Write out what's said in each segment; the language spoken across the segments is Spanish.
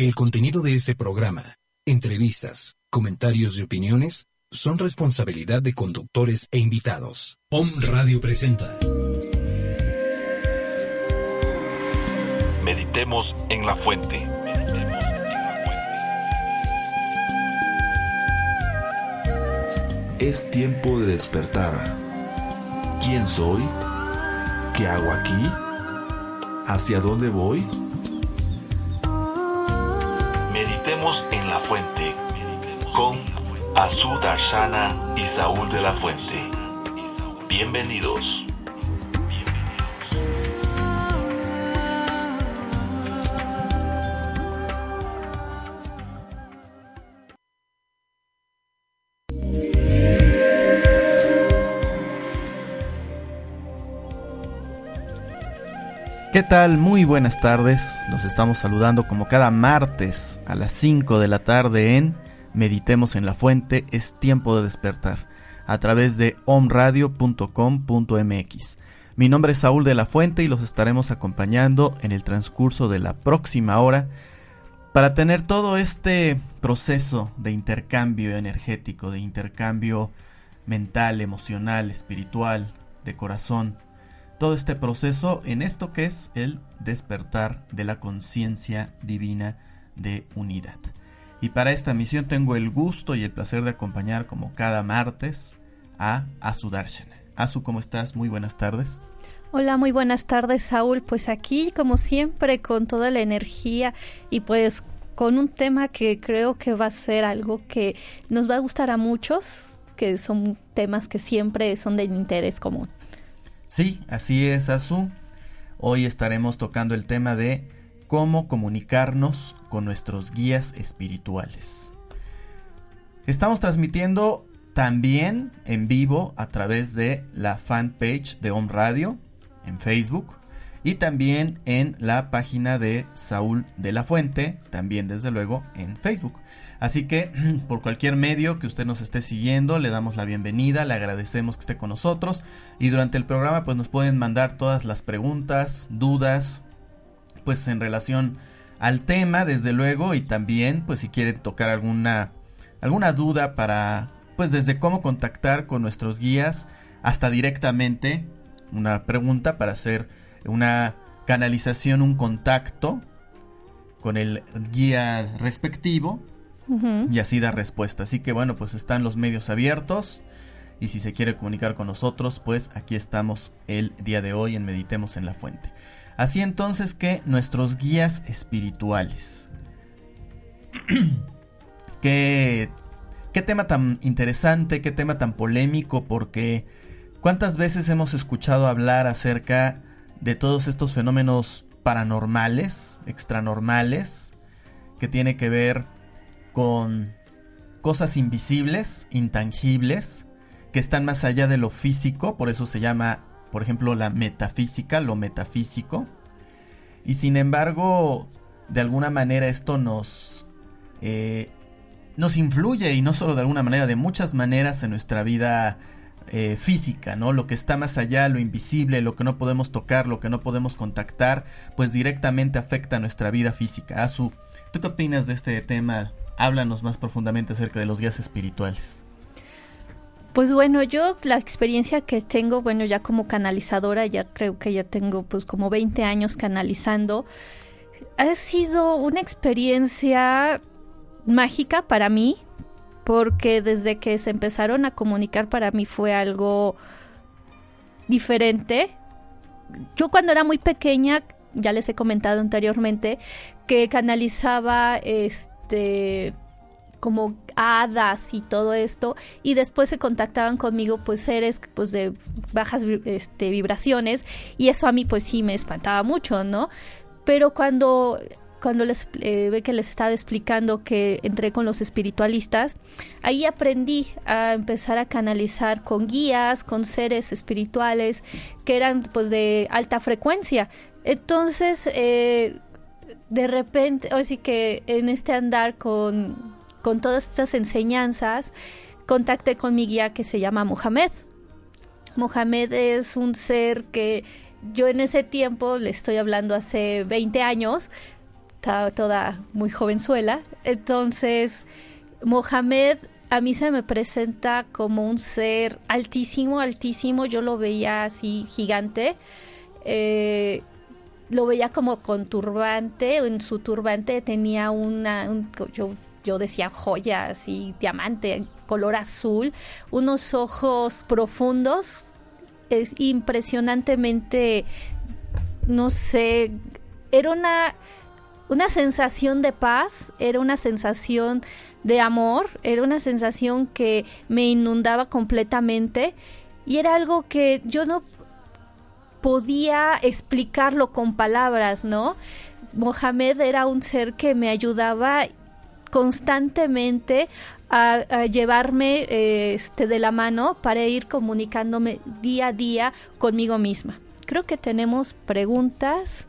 El contenido de este programa, entrevistas, comentarios y opiniones son responsabilidad de conductores e invitados. Om Radio presenta. Meditemos en la fuente. Es tiempo de despertar. ¿Quién soy? ¿Qué hago aquí? ¿Hacia dónde voy? Azú Darshana y Saúl de la Fuente. Bienvenidos. ¿Qué tal? Muy buenas tardes. Los estamos saludando como cada martes a las 5 de la tarde en Meditemos en la Fuente. Es tiempo de despertar a través de omradio.com.mx. Mi nombre es Saúl de la Fuente y los estaremos acompañando en el transcurso de la próxima hora para tener todo este proceso de intercambio energético, de intercambio mental, emocional, espiritual, de corazón todo este proceso en esto que es el despertar de la conciencia divina de unidad. Y para esta misión tengo el gusto y el placer de acompañar como cada martes a Asu Darshana. Asu, ¿cómo estás? Muy buenas tardes. Hola, muy buenas tardes, Saúl. Pues aquí, como siempre, con toda la energía y pues con un tema que creo que va a ser algo que nos va a gustar a muchos, que son temas que siempre son de interés común. Sí, así es, Azu. Hoy estaremos tocando el tema de cómo comunicarnos con nuestros guías espirituales. Estamos transmitiendo también en vivo a través de la fanpage de Home Radio en Facebook y también en la página de Saúl de la Fuente, también desde luego en Facebook. Así que por cualquier medio que usted nos esté siguiendo, le damos la bienvenida, le agradecemos que esté con nosotros y durante el programa pues nos pueden mandar todas las preguntas, dudas, pues en relación al tema desde luego y también pues si quieren tocar alguna alguna duda para pues desde cómo contactar con nuestros guías hasta directamente una pregunta para hacer una canalización, un contacto con el guía respectivo y así da respuesta. Así que bueno, pues están los medios abiertos y si se quiere comunicar con nosotros, pues aquí estamos el día de hoy en Meditemos en la Fuente. Así entonces que nuestros guías espirituales. qué, qué tema tan interesante, qué tema tan polémico, porque cuántas veces hemos escuchado hablar acerca de todos estos fenómenos paranormales, extranormales, que tiene que ver con cosas invisibles, intangibles, que están más allá de lo físico, por eso se llama, por ejemplo, la metafísica, lo metafísico. Y sin embargo, de alguna manera esto nos, eh, nos influye, y no solo de alguna manera, de muchas maneras en nuestra vida eh, física, ¿no? Lo que está más allá, lo invisible, lo que no podemos tocar, lo que no podemos contactar, pues directamente afecta a nuestra vida física. Azu, ¿tú qué opinas de este tema háblanos más profundamente acerca de los guías espirituales. Pues bueno, yo la experiencia que tengo, bueno, ya como canalizadora, ya creo que ya tengo pues como 20 años canalizando, ha sido una experiencia mágica para mí, porque desde que se empezaron a comunicar para mí fue algo diferente. Yo cuando era muy pequeña, ya les he comentado anteriormente, que canalizaba este como hadas y todo esto y después se contactaban conmigo pues seres pues de bajas este, vibraciones y eso a mí pues sí me espantaba mucho no pero cuando cuando les eh, ve que les estaba explicando que entré con los espiritualistas ahí aprendí a empezar a canalizar con guías con seres espirituales que eran pues de alta frecuencia. Entonces eh, de repente, o sí que en este andar con, con todas estas enseñanzas, contacté con mi guía que se llama Mohamed. Mohamed es un ser que yo en ese tiempo, le estoy hablando hace 20 años, estaba toda muy jovenzuela. Entonces, Mohamed a mí se me presenta como un ser altísimo, altísimo. Yo lo veía así gigante. Eh, lo veía como con turbante. En su turbante tenía una, yo, yo decía joya, así, diamante, color azul. Unos ojos profundos. Es impresionantemente, no sé, era una una sensación de paz, era una sensación de amor, era una sensación que me inundaba completamente y era algo que yo no podía explicarlo con palabras, ¿no? Mohamed era un ser que me ayudaba constantemente a, llevarme este, de la mano para ir comunicándome día a día conmigo misma. Creo que tenemos preguntas.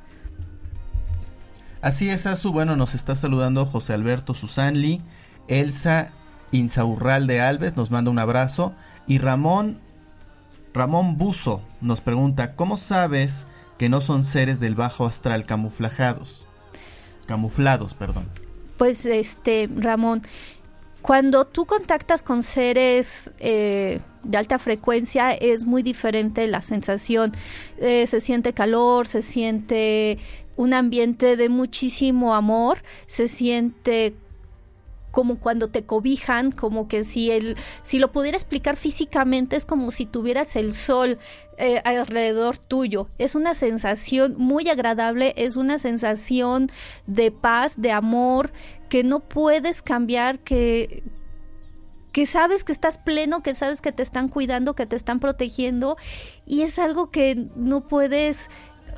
Así es, Azu. Bueno, nos está saludando José Alberto Susanli, Elsa Insaurral de Alves nos manda un abrazo y Ramón Ramón Buzo nos pregunta, ¿cómo sabes que no son seres del bajo astral camuflajados? Camuflados, perdón. Pues este, Ramón, cuando tú contactas con seres eh, de alta frecuencia es muy diferente la sensación. Eh, se siente calor, se siente un ambiente de muchísimo amor, se siente como cuando te cobijan, como que si el, si lo pudiera explicar físicamente es como si tuvieras el sol eh, alrededor tuyo. Es una sensación muy agradable, es una sensación de paz, de amor, que no puedes cambiar, que, que sabes que estás pleno, que sabes que te están cuidando, que te están protegiendo y es algo que no puedes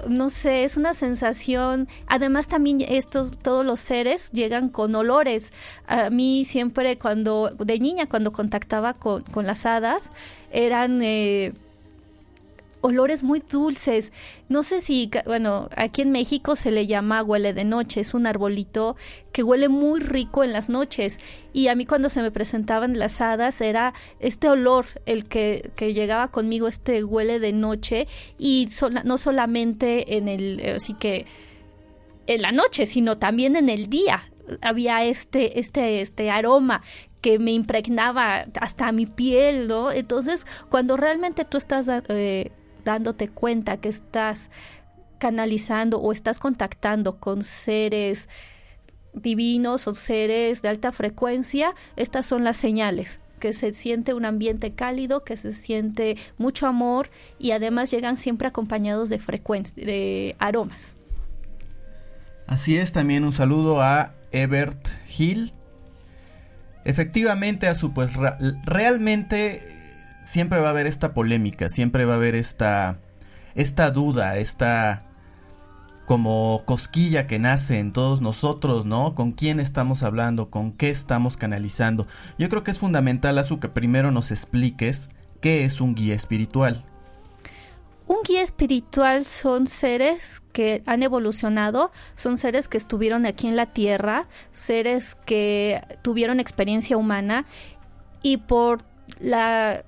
no sé, es una sensación. Además, también estos, todos los seres llegan con olores. A mí siempre cuando, de niña, cuando contactaba con, con las hadas, eran eh, olores muy dulces. No sé si, bueno, aquí en México se le llama huele de noche, es un arbolito que huele muy rico en las noches. Y a mí cuando se me presentaban las hadas era este olor el que, que llegaba conmigo, este huele de noche y no solamente en el, así que en la noche, sino también en el día había este, este, este aroma que me impregnaba hasta mi piel, ¿no? Entonces, cuando realmente tú estás eh, dándote cuenta que estás canalizando o estás contactando con seres divinos o seres de alta frecuencia, estas son las señales que se siente un ambiente cálido, que se siente mucho amor y además llegan siempre acompañados de frecuencia, de aromas. Así es, también un saludo a Ebert Hill. Efectivamente, a su pues realmente siempre va a haber esta polémica, siempre va a haber esta, esta duda, esta como cosquilla que nace en todos nosotros, ¿no? Con quién estamos hablando, con qué estamos canalizando. Yo creo que es fundamental, Azu, que primero nos expliques qué es un guía espiritual. Un guía espiritual son seres que han evolucionado, son seres que estuvieron aquí en la Tierra, seres que tuvieron experiencia humana y por la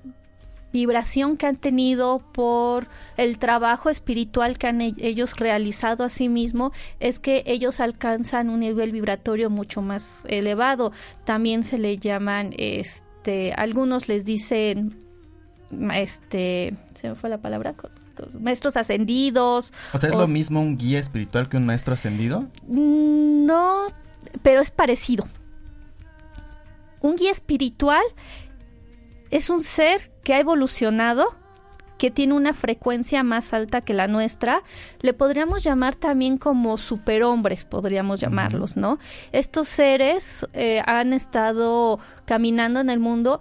vibración que han tenido por el trabajo espiritual que han e-, ellos realizado a sí mismo es que ellos alcanzan un nivel vibratorio mucho más elevado. También se le llaman, este, algunos les dicen, este, se me fue la palabra, maestros ascendidos. O sea, ¿es lo mismo un guía espiritual que un maestro ascendido? Mm, no, pero es parecido. Un guía espiritual es un ser que ha evolucionado, que tiene una frecuencia más alta que la nuestra, le podríamos llamar también como superhombres, podríamos llamarlos, ¿no? Estos seres eh, han estado caminando en el mundo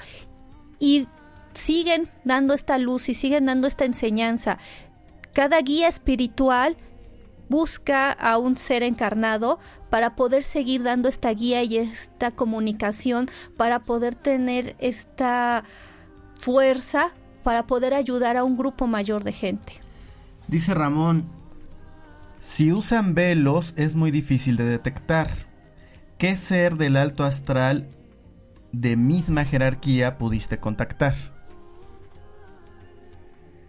y siguen dando esta luz y siguen dando esta enseñanza. Cada guía espiritual busca a un ser encarnado para poder seguir dando esta guía y esta comunicación, para poder tener esta fuerza para poder ayudar a un grupo mayor de gente. Dice Ramón, si usan velos es muy difícil de detectar. ¿Qué ser del alto astral de misma jerarquía pudiste contactar?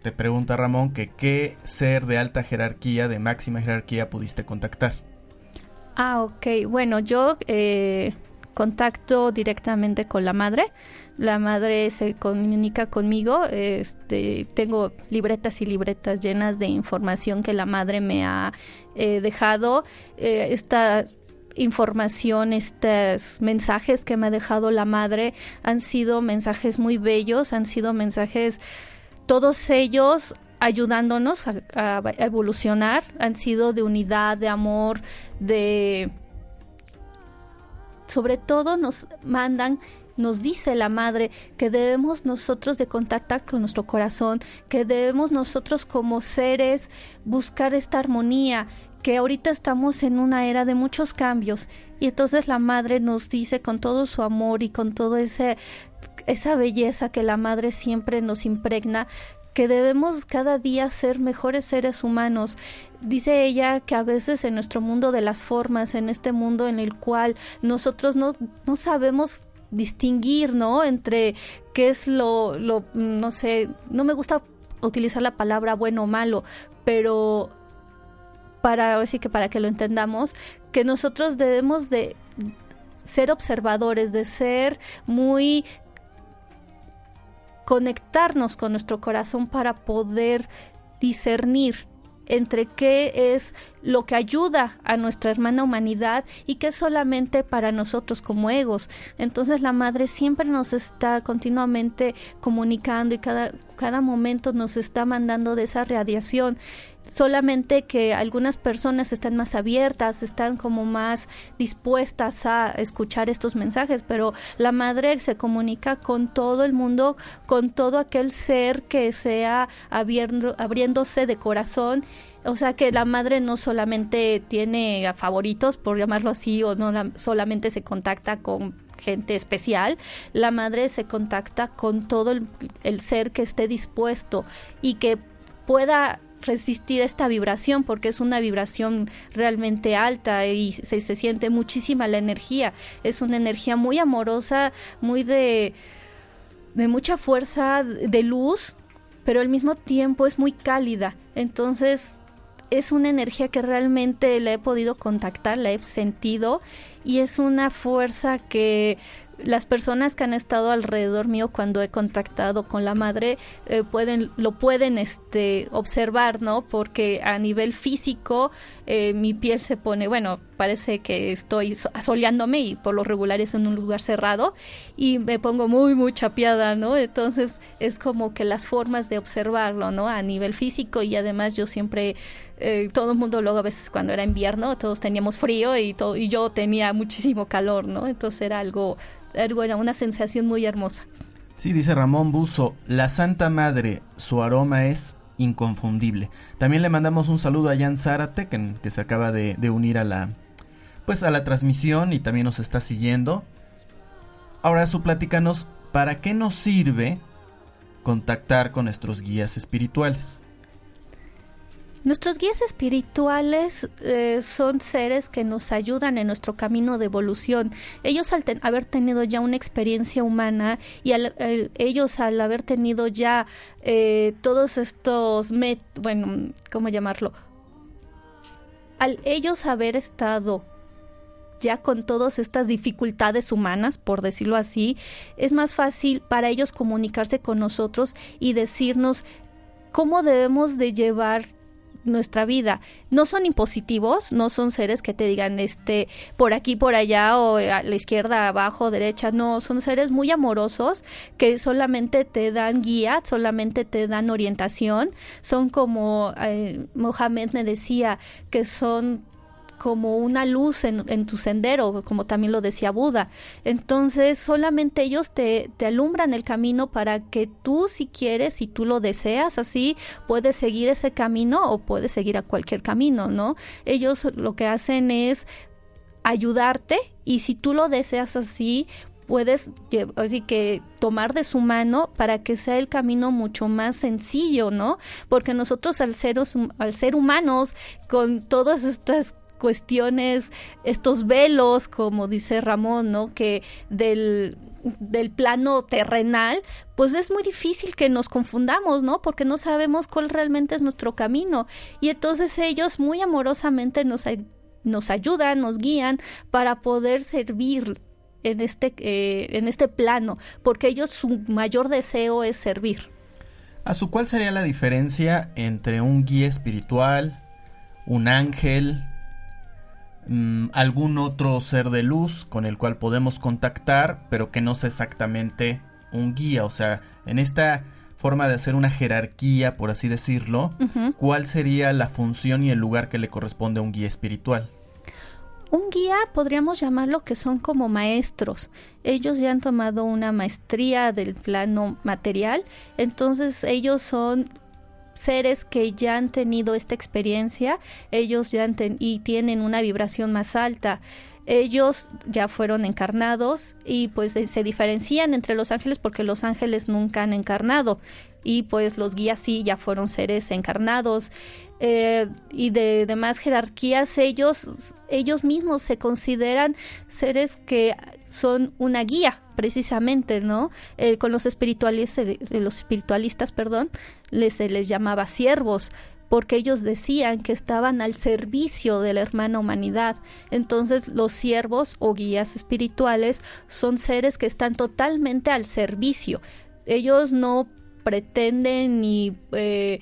Te pregunta Ramón que qué ser de alta jerarquía, de máxima jerarquía pudiste contactar. Ah, ok. Bueno, yo eh, contacto directamente con la madre. La madre se comunica conmigo. Este, tengo libretas y libretas llenas de información que la madre me ha eh, dejado. Eh, esta información, estos mensajes que me ha dejado la madre han sido mensajes muy bellos, han sido mensajes, todos ellos ayudándonos a, evolucionar, han sido de unidad, de amor, de... Sobre todo nos mandan nos dice la madre que debemos nosotros de contactar con nuestro corazón, que debemos nosotros como seres buscar esta armonía, que ahorita estamos en una era de muchos cambios. Y entonces la madre nos dice con todo su amor y con todo ese esa belleza que la madre siempre nos impregna que debemos cada día ser mejores seres humanos. Dice ella que a veces en nuestro mundo de las formas, en este mundo en el cual nosotros no, no sabemos distinguir, ¿no? Entre qué es lo, lo, no sé, no me gusta utilizar la palabra bueno o malo, pero para así que para que lo entendamos, que nosotros debemos de ser observadores, de ser muy conectarnos con nuestro corazón para poder discernir entre qué es lo que ayuda a nuestra hermana humanidad y qué es solamente para nosotros como egos. Entonces la madre siempre nos está continuamente comunicando y cada, cada momento nos está mandando de esa radiación solamente que algunas personas están más abiertas, están como más dispuestas a escuchar estos mensajes, pero la madre se comunica con todo el mundo, con todo aquel ser que sea abriéndose de corazón. O sea que la madre no solamente tiene favoritos, por llamarlo así, o no solamente se contacta con gente especial, la madre se contacta con todo el ser que esté dispuesto y que pueda resistir esta vibración porque es una vibración realmente alta y se, se siente muchísima la energía. Es una energía muy amorosa, muy de, de mucha fuerza, de luz, pero al mismo tiempo es muy cálida. Entonces es una energía que realmente la he podido contactar, la he sentido y es una fuerza que las personas que han estado alrededor mío cuando he contactado con la madre eh, pueden lo pueden este observar no porque a nivel físico eh, mi piel se pone bueno parece que estoy asoleándome y por lo regular es en un lugar cerrado y me pongo muy muy chapeada no entonces es como que las formas de observarlo no a nivel físico y además yo siempre eh, todo el mundo luego a veces cuando era invierno todos teníamos frío y todo y yo tenía muchísimo calor no entonces era algo bueno, una sensación muy hermosa. Sí, dice Ramón Buzo, la Santa Madre, su aroma es inconfundible. También le mandamos un saludo a Jan Zárate, que, se acaba de, de, unir a la, pues a la transmisión y también nos está siguiendo. Ahora su platícanos, ¿para qué nos sirve contactar con nuestros guías espirituales? Nuestros guías espirituales eh, son seres que nos ayudan en nuestro camino de evolución. Ellos al haber tenido ya una experiencia humana y ellos al haber tenido ya eh, todos estos, bueno, ¿cómo llamarlo? Al ellos haber estado ya con todas estas dificultades humanas, por decirlo así, es más fácil para ellos comunicarse con nosotros y decirnos cómo debemos de llevar nuestra vida. No son impositivos, no son seres que te digan este por aquí, por allá o a la izquierda, abajo, derecha, no, son seres muy amorosos que solamente te dan guía, solamente te dan orientación, son como eh, Mohamed me decía que son como una luz en, tu sendero, como también lo decía Buda. Entonces, solamente ellos te, te alumbran el camino para que tú, si quieres, si tú lo deseas así, puedes seguir ese camino o puedes seguir a cualquier camino, ¿no? Ellos lo que hacen es ayudarte y si tú lo deseas así, puedes así que tomar de su mano para que sea el camino mucho más sencillo, ¿no? Porque nosotros al ser, al ser humanos con todas estas cuestiones, estos velos, como dice Ramón, ¿no? Que del, del plano terrenal, pues es muy difícil que nos confundamos, ¿no? Porque no sabemos cuál realmente es nuestro camino. Y entonces ellos muy amorosamente nos, nos ayudan, nos guían para poder servir en este, eh, en este plano, porque ellos su mayor deseo es servir. ¿A su cuál sería la diferencia entre un guía espiritual, un ángel, mm, algún otro ser de luz con el cual podemos contactar, pero que no sea exactamente un guía? O sea, en esta forma de hacer una jerarquía, por así decirlo, ¿cuál sería la función y el lugar que le corresponde a un guía espiritual? Un guía podríamos llamarlo que son como maestros. Ellos ya han tomado una maestría del plano material, entonces ellos son seres que ya han tenido esta experiencia, ellos ya han y tienen una vibración más alta. Ellos ya fueron encarnados y pues se diferencian entre los ángeles porque los ángeles nunca han encarnado y pues los guías sí ya fueron seres encarnados eh, y de demás jerarquías ellos ellos mismos se consideran seres que son una guía precisamente no eh, con los espiritualistas los espiritualistas perdón les se les llamaba siervos porque ellos decían que estaban al servicio de la hermana humanidad. Entonces los siervos o guías espirituales son seres que están totalmente al servicio. Ellos no pretenden ni... Eh,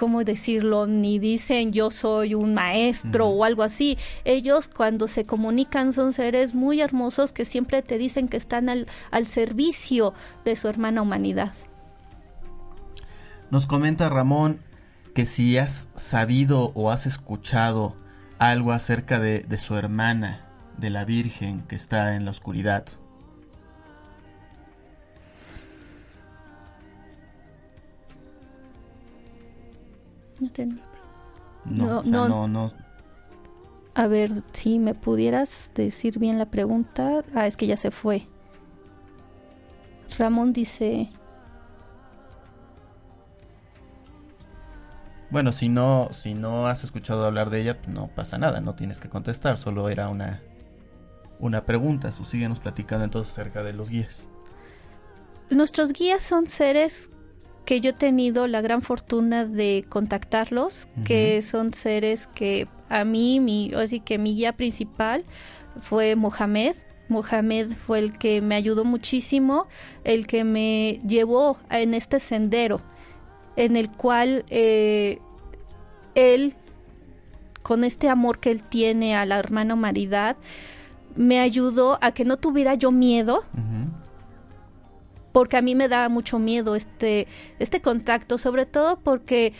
¿cómo decirlo? Ni dicen yo soy un maestro o algo así. Ellos cuando se comunican son seres muy hermosos que siempre te dicen que están al, al servicio de su hermana humanidad. Nos comenta Ramón que si has sabido o has escuchado algo acerca de, de su hermana, de la Virgen que está en la oscuridad. No, no, no, no, A ver, si me pudieras decir bien la pregunta. Ah, es que ya se fue. Ramón dice... Bueno, si no, si no has escuchado hablar de ella, no pasa nada, no tienes que contestar, solo era una, una pregunta. Su síguenos platicando entonces acerca de los guías. Nuestros guías son seres que yo he tenido la gran fortuna de contactarlos, que son seres que a mí, mi, así que mi guía principal fue Mohamed. Mohamed fue el que me ayudó muchísimo, el que me llevó en este sendero, en el cual eh, él, con este amor que él tiene a la hermana humanidad, me ayudó a que no tuviera yo miedo porque a mí me da mucho miedo este, este contacto, sobre todo porque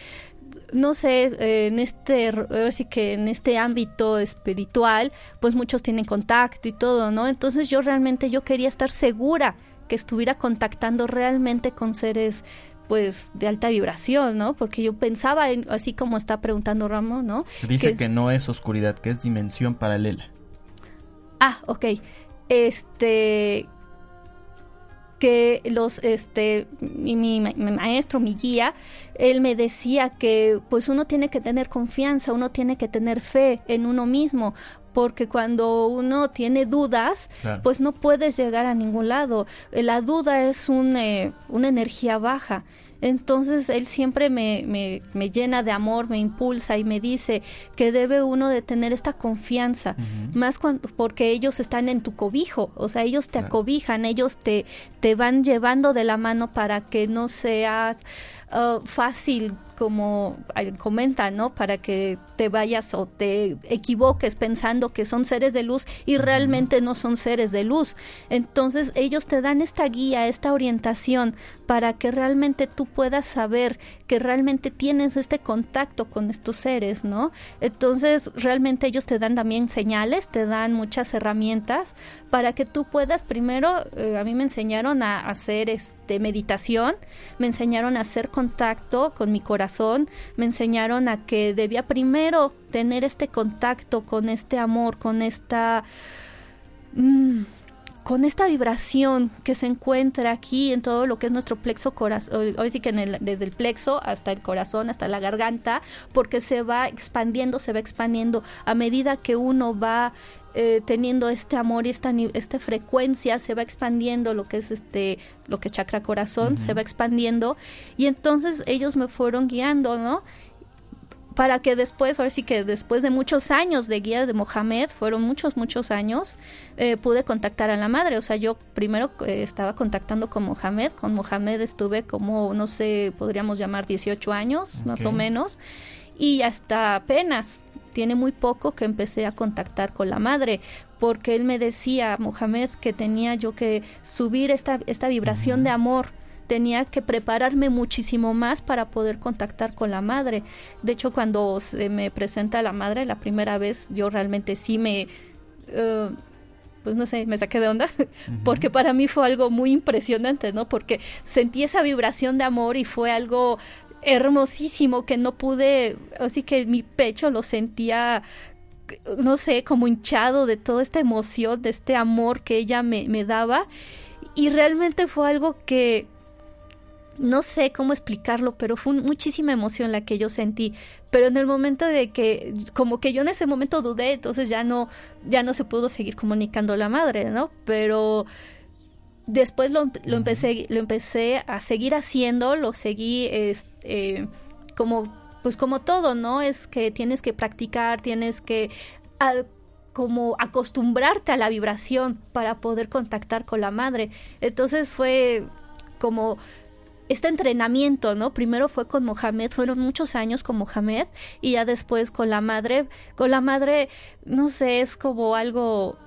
no sé, en este, así que en este ámbito espiritual, pues muchos tienen contacto y todo, ¿no? Entonces yo realmente yo quería estar segura que estuviera contactando realmente con seres pues de alta vibración, ¿no? Porque yo pensaba, en, así como está preguntando Ramón, ¿no? Dice que, que no es oscuridad, que es dimensión paralela. Ah, ok. Este, que los este mi, mi, maestro mi guía él me decía que pues uno tiene que tener confianza uno tiene que tener fe en uno mismo porque cuando uno tiene dudas, pues no puedes llegar a ningún lado. La duda es un, eh, una energía baja. Entonces él siempre me, me, me, llena de amor, me impulsa y me dice que debe uno de tener esta confianza, más cuando, porque ellos están en tu cobijo, o sea, ellos te acobijan, ellos te, te van llevando de la mano para que no seas uh, fácil como comenta, ¿no? Para que te vayas o te equivoques pensando que son seres de luz y realmente no son seres de luz. Entonces ellos te dan esta guía, esta orientación para que realmente tú puedas saber que realmente tienes este contacto con estos seres, ¿no? Entonces realmente ellos te dan también señales, te dan muchas herramientas para que tú puedas primero, eh, a mí me enseñaron a hacer este meditación, me enseñaron a hacer contacto con mi corazón me enseñaron a que debía primero tener este contacto con este amor, con esta... Mm, con esta vibración que se encuentra aquí en todo lo que es nuestro plexo corazón, hoy sí que desde el plexo hasta el corazón, hasta la garganta, porque se va expandiendo, se va expandiendo. A medida que uno va eh, teniendo este amor y esta, esta frecuencia se va expandiendo lo que es este lo que es chakra corazón se va expandiendo y entonces ellos me fueron guiando no para que después, ahora sí que después de muchos años de guía de Mohamed, fueron muchos, muchos años, eh, pude contactar a la madre. O sea, yo primero eh, estaba contactando con Mohamed. Con Mohamed estuve como, no sé, podríamos llamar 18 años, más o menos. Y hasta apenas, tiene muy poco que empecé a contactar con la madre, porque él me decía, Mohamed, que tenía yo que subir esta, esta vibración de amor tenía que prepararme muchísimo más para poder contactar con la madre. De hecho, cuando se me presenta la madre la primera vez, yo realmente sí me... Eh, pues no sé, me saqué de onda, porque para mí fue algo muy impresionante, ¿no? Porque sentí esa vibración de amor y fue algo hermosísimo que no pude, así que mi pecho lo sentía, no sé, como hinchado de toda esta emoción, de este amor que ella me, me daba. Y realmente fue algo que no sé cómo explicarlo, pero fue muchísima emoción la que yo sentí. Pero en el momento de que, como que yo en ese momento dudé, entonces ya no, ya no se pudo seguir comunicando la madre, ¿no? Pero después lo, lo empecé, lo empecé a seguir haciendo, lo seguí, este, como, pues como todo, ¿no? Es que tienes que practicar, tienes que como acostumbrarte a la vibración para poder contactar con la madre. Entonces fue como este entrenamiento, ¿no? Primero fue con Mohamed, fueron muchos años con Mohamed y ya después con la madre, con la madre, no sé, es como algo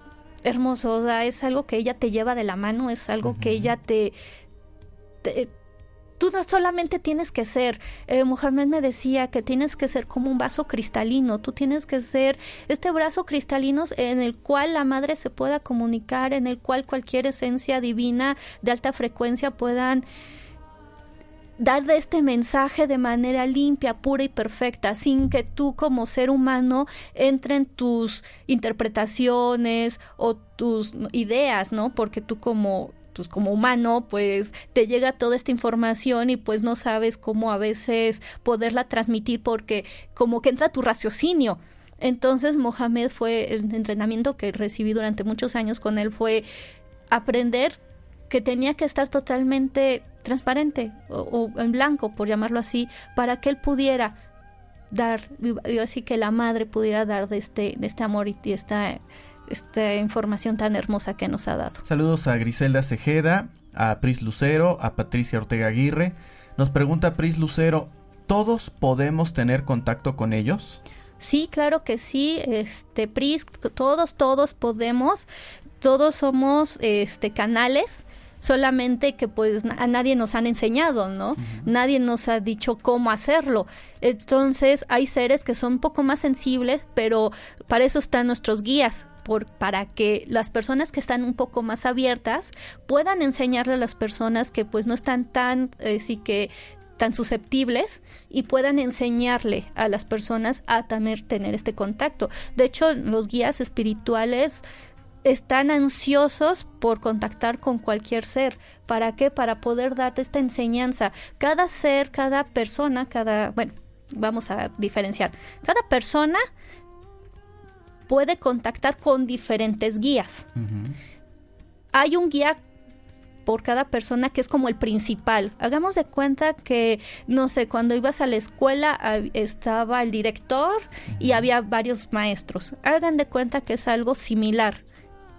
hermoso, o sea, es algo que ella te lleva de la mano, es algo que ella te, tú no solamente tienes que ser, eh, Mohamed me decía que tienes que ser como un vaso cristalino, tú tienes que ser este brazo cristalino en el cual la madre se pueda comunicar, en el cual cualquier esencia divina de alta frecuencia puedan dar de este mensaje de manera limpia, pura y perfecta, sin que tú como ser humano entren tus interpretaciones o tus ideas, ¿no? Porque tú como pues como humano, pues te llega toda esta información y pues no sabes cómo a veces poderla transmitir porque como que entra tu raciocinio. Entonces Mohamed fue el entrenamiento que recibí durante muchos años con él fue aprender que tenía que estar totalmente transparente o, en blanco, por llamarlo así, para que él pudiera dar, así que la madre pudiera dar de este, de este amor y esta, esta información tan hermosa que nos ha dado. Saludos a Griselda Cejeda, a Pris Lucero, a Patricia Ortega Aguirre. Nos pregunta Pris Lucero, ¿todos podemos tener contacto con ellos? Sí, claro que sí, este Pris, todos, todos podemos, todos somos este canales solamente que pues a nadie nos han enseñado, ¿no? Nadie nos ha dicho cómo hacerlo. Entonces hay seres que son un poco más sensibles, pero para eso están nuestros guías, por, para que las personas que están un poco más abiertas puedan enseñarle a las personas que pues no están tan, eh, sí que tan susceptibles y puedan enseñarle a las personas a tener, tener este contacto. De hecho, los guías espirituales están ansiosos por contactar con cualquier ser. ¿Para qué? Para poder darte esta enseñanza. Cada ser, cada persona, cada, bueno, vamos a diferenciar. Cada persona puede contactar con diferentes guías. Hay un guía por cada persona que es como el principal. Hagamos de cuenta que, no sé, cuando ibas a la escuela estaba el director y había varios maestros. Hagan de cuenta que es algo similar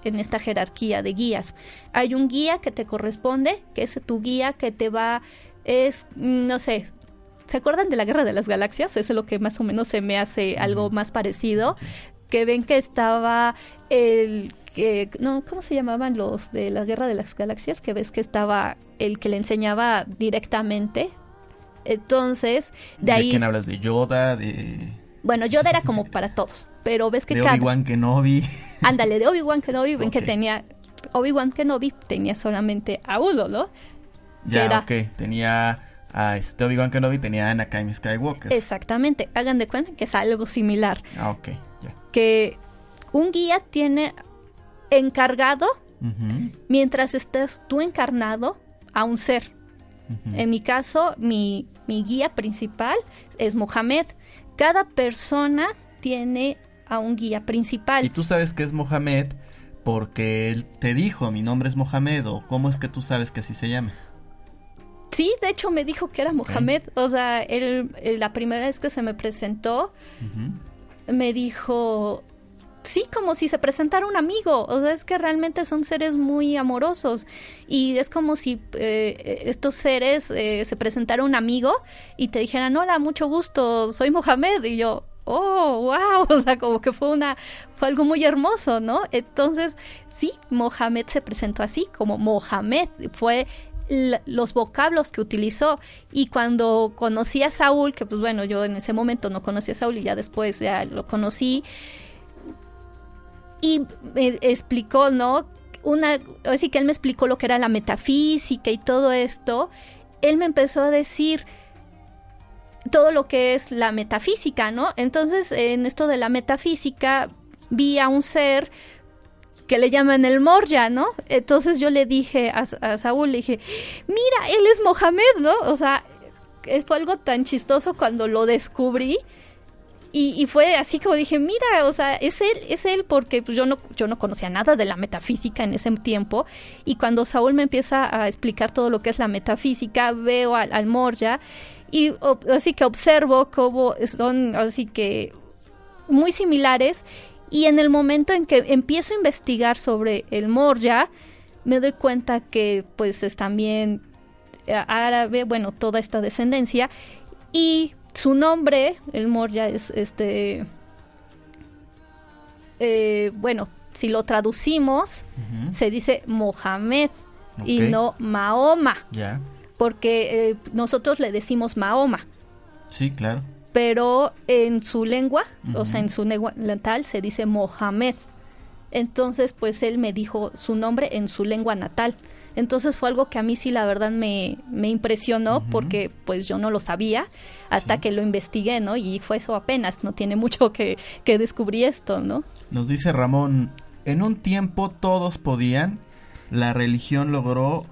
en esta jerarquía de guías. Hay un guía que te corresponde, que es tu guía que te va, es, no sé, ¿se acuerdan de la Guerra de las Galaxias? Eso es lo que más o menos se me hace algo más parecido. Que ven que estaba el que, no, ¿cómo se llamaban los de la Guerra de las Galaxias? Que ves que estaba el que le enseñaba directamente. Entonces, de, ahí... ¿De quién hablas? ¿De Yoda? ¿De...? Bueno, Yoda era como para todos pero ves que de Obi-Wan Kenobi. Ándale, de Obi-Wan Kenobi, ven que tenía Obi-Wan Kenobi tenía solamente a uno, ¿no? Ya, ok, tenía a este Obi-Wan Kenobi, tenía a Anakin Skywalker. Exactamente, hagan de cuenta que es algo similar. Ah, ok, ya. Que un guía tiene encargado, mientras estés tú encarnado, a un ser. En mi caso, mi, mi guía principal es Mohamed. Cada persona tiene a un guía principal. Y tú sabes que es Mohamed porque él te dijo, mi nombre es Mohamed, o cómo es que tú sabes que así se llama. Sí, de hecho me dijo que era Mohamed. O sea, él, la primera vez que se me presentó, me dijo, sí, como si se presentara un amigo. O sea, es que realmente son seres muy amorosos. Y es como si eh, estos seres eh, se presentara un amigo y te dijeran, hola, mucho gusto, soy Mohamed. Y yo, oh, wow, o sea, como que fue una, fue algo muy hermoso, ¿no? Entonces, sí, Mohamed se presentó así, como Mohamed, fue los vocablos que utilizó y cuando conocí a Saúl, que pues bueno, yo en ese momento no conocí a Saúl y ya después ya lo conocí y me explicó, ¿no? Una, así que él me explicó lo que era la metafísica y todo esto, él me empezó a decir todo lo que es la metafísica, ¿no? Entonces, en esto de la metafísica, vi a un ser que le llaman el Morya, ¿no? Entonces yo le dije a, Saúl, le dije, mira, él es Mohamed, ¿no? O sea, fue algo tan chistoso cuando lo descubrí. Y, fue así como dije, mira, o sea, es él, es él, porque pues, yo no, yo no conocía nada de la metafísica en ese tiempo. Y cuando Saúl me empieza a explicar todo lo que es la metafísica, veo al, al Morya y así que observo cómo son así que muy similares y en el momento en que empiezo a investigar sobre el Morya, me doy cuenta que pues es también árabe, bueno, toda esta descendencia y su nombre, el Morya es este eh, bueno, si lo traducimos, se dice Mohamed y no Mahoma. Porque eh, nosotros le decimos Mahoma. Sí, claro pero en su lengua, o sea, en su lengua natal se dice Mohamed. Entonces, pues él me dijo su nombre en su lengua natal. Entonces fue algo que a mí sí la verdad me, me impresionó porque pues yo no lo sabía hasta que lo investigué, ¿no? Y fue eso apenas, no tiene mucho que, que descubrí esto, ¿no? Nos dice Ramón, en un tiempo todos podían, la religión logró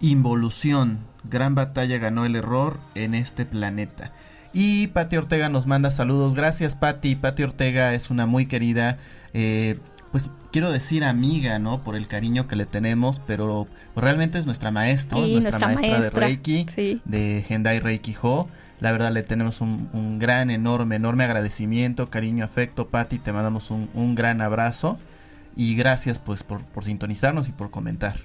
involución, gran batalla ganó el error en este planeta. Y Patti Ortega nos manda saludos. Gracias, Patti. Patti Ortega es una muy querida, eh, pues quiero decir amiga, ¿no? Por el cariño que le tenemos, pero realmente es nuestra maestra, nuestra, maestra, de Reiki, de Hendai Reiki Ho. La verdad le tenemos un, gran, enorme, enorme agradecimiento, cariño, afecto. Patti, te mandamos un, gran abrazo y gracias pues por, por sintonizarnos y por comentar.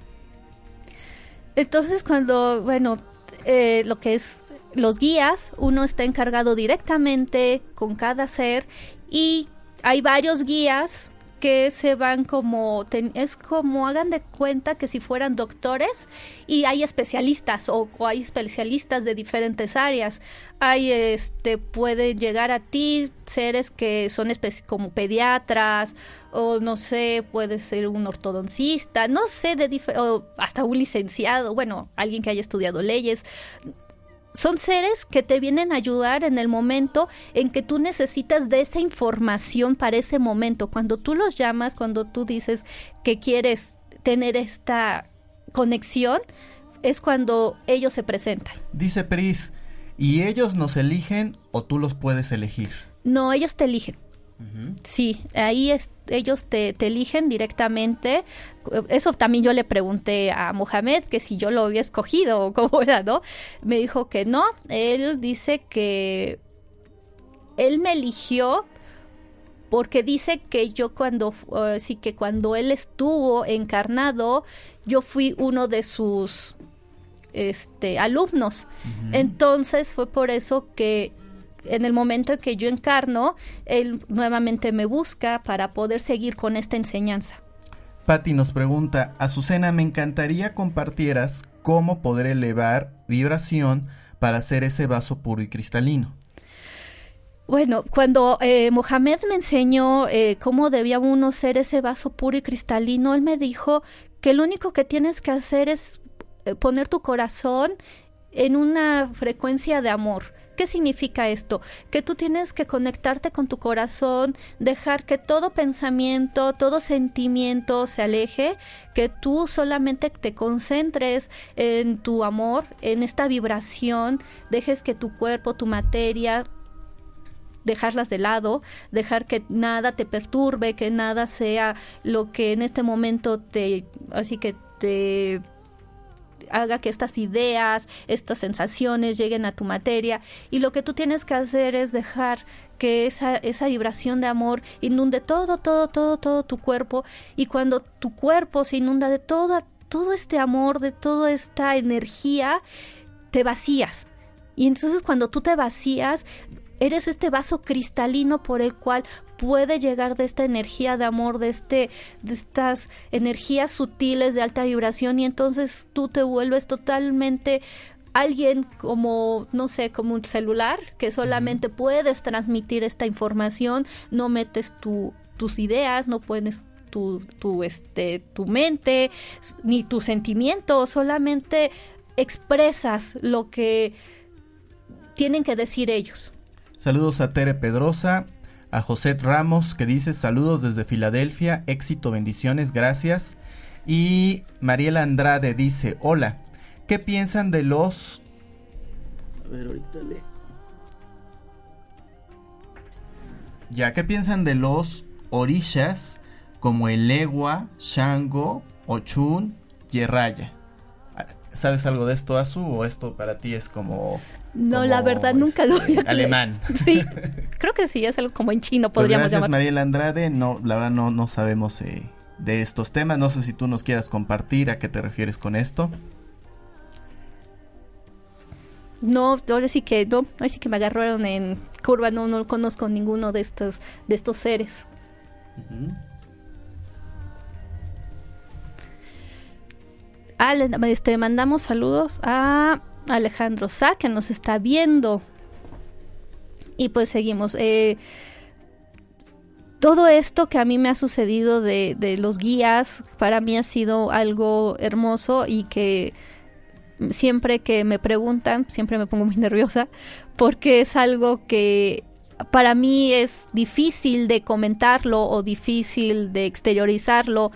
Entonces cuando, bueno, eh, lo que es los guías, uno está encargado directamente con cada ser y hay varios guías que se van como es como hagan de cuenta que si fueran doctores y hay especialistas o, hay especialistas de diferentes áreas. Hay este pueden llegar a ti seres que son como pediatras o no sé puede ser un ortodoncista no sé de o hasta un licenciado bueno alguien que haya estudiado leyes son seres que te vienen a ayudar en el momento en que tú necesitas de esa información para ese momento. Cuando tú los llamas, cuando tú dices que quieres tener esta conexión, es cuando ellos se presentan. Dice Pris, ¿y ellos nos eligen o tú los puedes elegir? No, ellos te eligen. Sí, ahí ellos te, eligen directamente. Eso también yo le pregunté a Mohamed que si yo lo había escogido o cómo era, ¿no? Me dijo que no. Él dice que él me eligió porque dice que yo cuando uh, sí que cuando él estuvo encarnado yo fui uno de sus este alumnos. Entonces fue por eso que en el momento en que yo encarno, él nuevamente me busca para poder seguir con esta enseñanza. Patti nos pregunta, Azucena, me encantaría compartieras cómo poder elevar vibración para hacer ese vaso puro y cristalino. Bueno, cuando eh, Mohamed me enseñó eh, cómo debía uno ser ese vaso puro y cristalino, él me dijo que lo único que tienes que hacer es eh, poner tu corazón en una frecuencia de amor. ¿Qué significa esto? Que tú tienes que conectarte con tu corazón, dejar que todo pensamiento, todo sentimiento se aleje, que tú solamente te concentres en tu amor, en esta vibración, dejes que tu cuerpo, tu materia, dejarlas de lado, dejar que nada te perturbe, que nada sea lo que en este momento te, así que te haga que estas ideas, estas sensaciones lleguen a tu materia y lo que tú tienes que hacer es dejar que esa, esa vibración de amor inunde todo, todo, todo, todo tu cuerpo y cuando tu cuerpo se inunda de todo, todo este amor, de toda esta energía, te vacías. Y entonces cuando tú te vacías, eres este vaso cristalino por el cual puede llegar de esta energía de amor, de este, de estas energías sutiles de alta vibración, y entonces tú te vuelves totalmente alguien como, no sé, como un celular, que solamente puedes transmitir esta información, no metes tu, tus ideas, no puedes tu, tu, este, tu mente, ni tus sentimientos, solamente expresas lo que tienen que decir ellos. Saludos a Tere Pedrosa, a José Ramos que dice saludos desde Filadelfia, éxito, bendiciones, gracias. Y Mariela Andrade dice, hola, ¿qué piensan de los... A ver, ahorita le... Ya, ¿qué piensan de los orishas como el Legua, Shango, Ochun y Erraya? ¿Sabes algo de esto, Azu? ¿O esto para ti es como no, la verdad nunca lo vi. Este, alemán. Sí, creo que sí, es algo como en chino pues podríamos gracias, Mariela Andrade, no, la verdad no, no sabemos eh, de estos temas, no sé si tú nos quieras compartir a qué te refieres con esto. No, ahora sí que no, ahora sí que me agarraron en curva, no, no conozco ninguno de estos, de estos seres. Ah, este, mandamos saludos a Alejandro Sá, que nos está viendo. Y pues seguimos. Eh, todo esto que a mí me ha sucedido de, de, los guías, para mí ha sido algo hermoso y que siempre que me preguntan, siempre me pongo muy nerviosa, porque es algo que para mí es difícil de comentarlo o difícil de exteriorizarlo,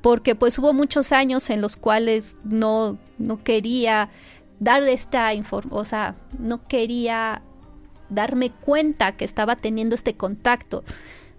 porque pues hubo muchos años en los cuales no, no quería dar esta información, o sea, no quería darme cuenta que estaba teniendo este contacto.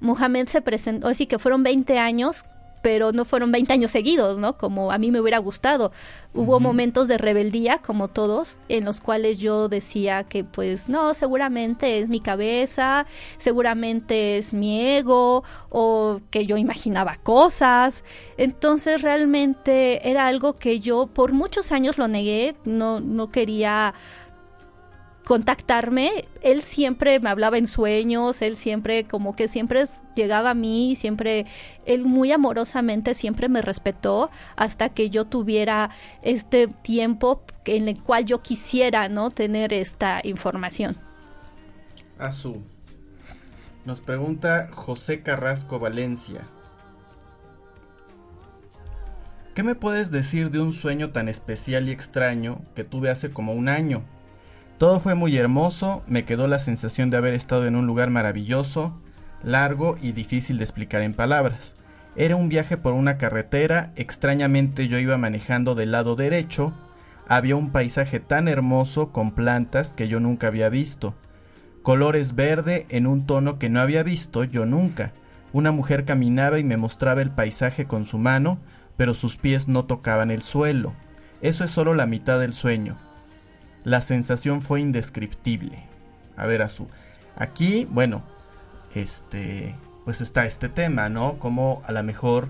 Mohamed se presentó, así que fueron 20 años pero no fueron 20 años seguidos, ¿no? Como a mí me hubiera gustado. Hubo momentos de rebeldía, como todos, en los cuales yo decía que pues no, seguramente es mi cabeza, seguramente es mi ego o que yo imaginaba cosas. Entonces realmente era algo que yo por muchos años lo negué, no, no quería contactarme, él siempre me hablaba en sueños, él siempre como que siempre llegaba a mí, siempre, él muy amorosamente siempre me respetó hasta que yo tuviera este tiempo en el cual yo quisiera, ¿no? Tener esta información. Azul. Nos pregunta José Carrasco Valencia. ¿Qué me puedes decir de un sueño tan especial y extraño que tuve hace como un año? Todo fue muy hermoso, me quedó la sensación de haber estado en un lugar maravilloso, largo y difícil de explicar en palabras. Era un viaje por una carretera, extrañamente yo iba manejando del lado derecho, había un paisaje tan hermoso con plantas que yo nunca había visto, colores verde en un tono que no había visto yo nunca. Una mujer caminaba y me mostraba el paisaje con su mano, pero sus pies no tocaban el suelo. Eso es solo la mitad del sueño. La sensación fue indescriptible. A ver, Azul. Aquí, bueno, este, pues está este tema, ¿no? Como a lo mejor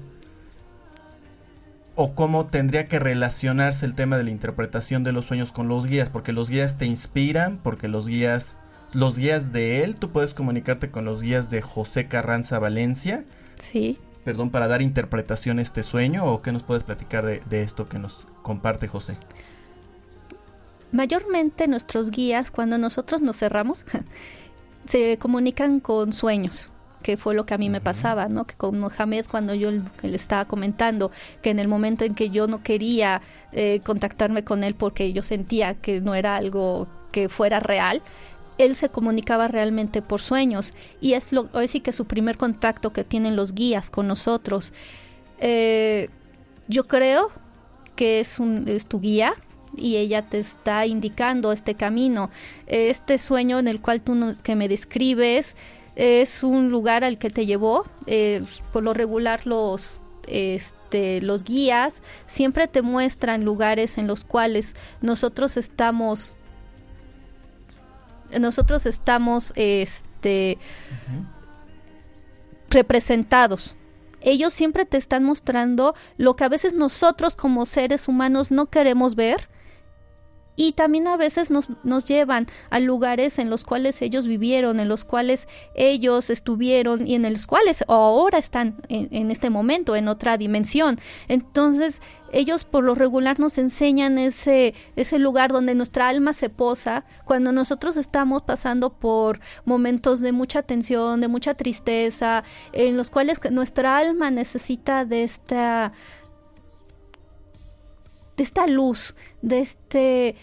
o cómo tendría que relacionarse el tema de la interpretación de los sueños con los guías, porque los guías te inspiran, porque los guías, los guías de él, tú puedes comunicarte con los guías de José Carranza Valencia. Sí. Perdón, para dar interpretación a este sueño, o qué nos puedes platicar de, de esto que nos comparte José. Mayormente nuestros guías, cuando nosotros nos cerramos, se comunican con sueños que fue lo que a mí me pasaba, ¿no? Que con Mohamed cuando yo le estaba comentando que en el momento en que yo no quería eh, contactarme con él porque yo sentía que no era algo que fuera real, él se comunicaba realmente por sueños y es lo es sí que su primer contacto que tienen los guías con nosotros. Eh, yo creo que es un es tu guía y ella te está indicando este camino. Este sueño en el cual tú que me describes es un lugar al que te llevó. Eh, por lo regular los este, los guías siempre te muestran lugares en los cuales nosotros estamos nosotros estamos este representados ellos siempre te están mostrando lo que a veces nosotros como seres humanos no queremos ver y también a veces nos, nos, llevan a lugares en los cuales ellos vivieron, en los cuales ellos estuvieron y en los cuales ahora están en, este momento, en otra dimensión. Entonces, ellos por lo regular nos enseñan ese, ese lugar donde nuestra alma se posa cuando nosotros estamos pasando por momentos de mucha tensión, de mucha tristeza, en los cuales nuestra alma necesita de esta de esta luz, de este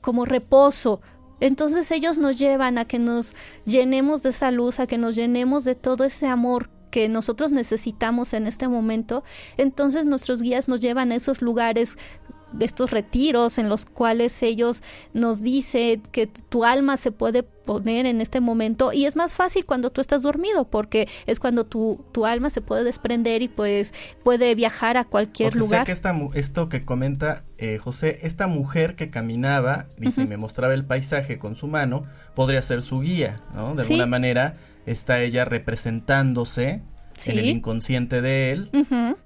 como reposo. Entonces ellos nos llevan a que nos llenemos de esa luz, a que nos llenemos de todo ese amor que nosotros necesitamos en este momento, entonces nuestros guías nos llevan a esos lugares estos retiros en los cuales ellos nos dicen que tu alma se puede poner en este momento y es más fácil cuando tú estás dormido porque es cuando tu, tu alma se puede desprender y pues puede viajar a cualquier porque lugar. Que esta, esto que comenta eh, José, esta mujer que caminaba, dice, uh -huh. me mostraba el paisaje con su mano, podría ser su guía, ¿no? De Sí. alguna manera está ella representándose Sí. en el inconsciente de él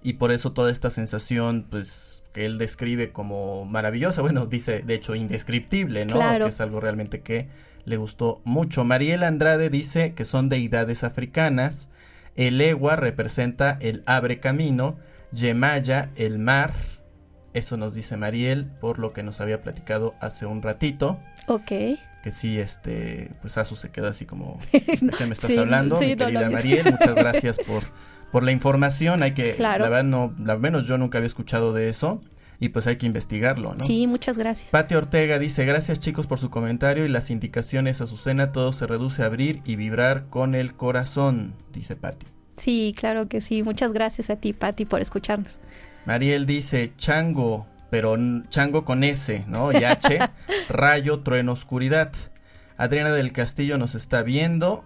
y por eso toda esta sensación pues que él describe como maravillosa, bueno, dice de hecho indescriptible, ¿no? Claro. Que es algo realmente que le gustó mucho. Mariela Andrade dice que son deidades africanas, el Ewa representa el abre camino, Yemaya el mar, eso nos dice Mariel por lo que nos había platicado hace un ratito Ok. que sí, este, pues Asu se queda así como, ¿de qué me estás Sí, hablando? sí, mi no, querida no. Mariel, muchas gracias por, por la información, hay que, Claro. la verdad no, al menos yo nunca había escuchado de eso, y pues hay que investigarlo, ¿no? Sí, muchas gracias. Pati Ortega dice, gracias chicos por su comentario y las indicaciones, Azucena, todo se reduce a abrir y vibrar con el corazón, dice Pati. Sí, claro que sí. Muchas gracias a ti, Patti, por escucharnos. Mariel dice, chango, pero chango con S, ¿no? Y H, rayo, trueno, oscuridad. Adriana del Castillo nos está viendo.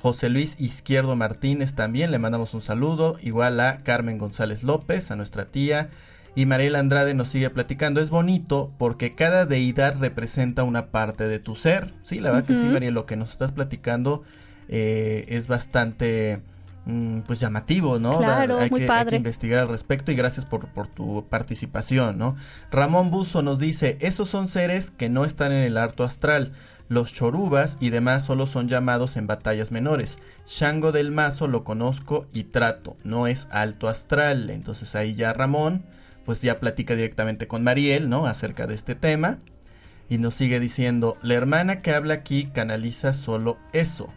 José Luis Izquierdo Martínez también, le mandamos un saludo. Igual a Carmen González López, a nuestra tía. Y Mariela Andrade nos sigue platicando. Es bonito porque cada deidad representa una parte de tu ser. Sí, la verdad que sí. Mariela, lo que nos estás platicando eh, es bastante mm, pues llamativo, ¿no? Claro, hay muy que, hay padre. que investigar al respecto y gracias por, por tu participación, ¿no? Ramón Buzo nos dice, esos son seres que no están en el harto astral. Los chorubas y demás solo son llamados en batallas menores. Shango del Mazo lo conozco y trato, no es alto astral. Entonces ahí ya Ramón, pues ya platica directamente con Mariel, ¿no? Acerca de este tema. Y nos sigue diciendo, la hermana que habla aquí canaliza solo eso.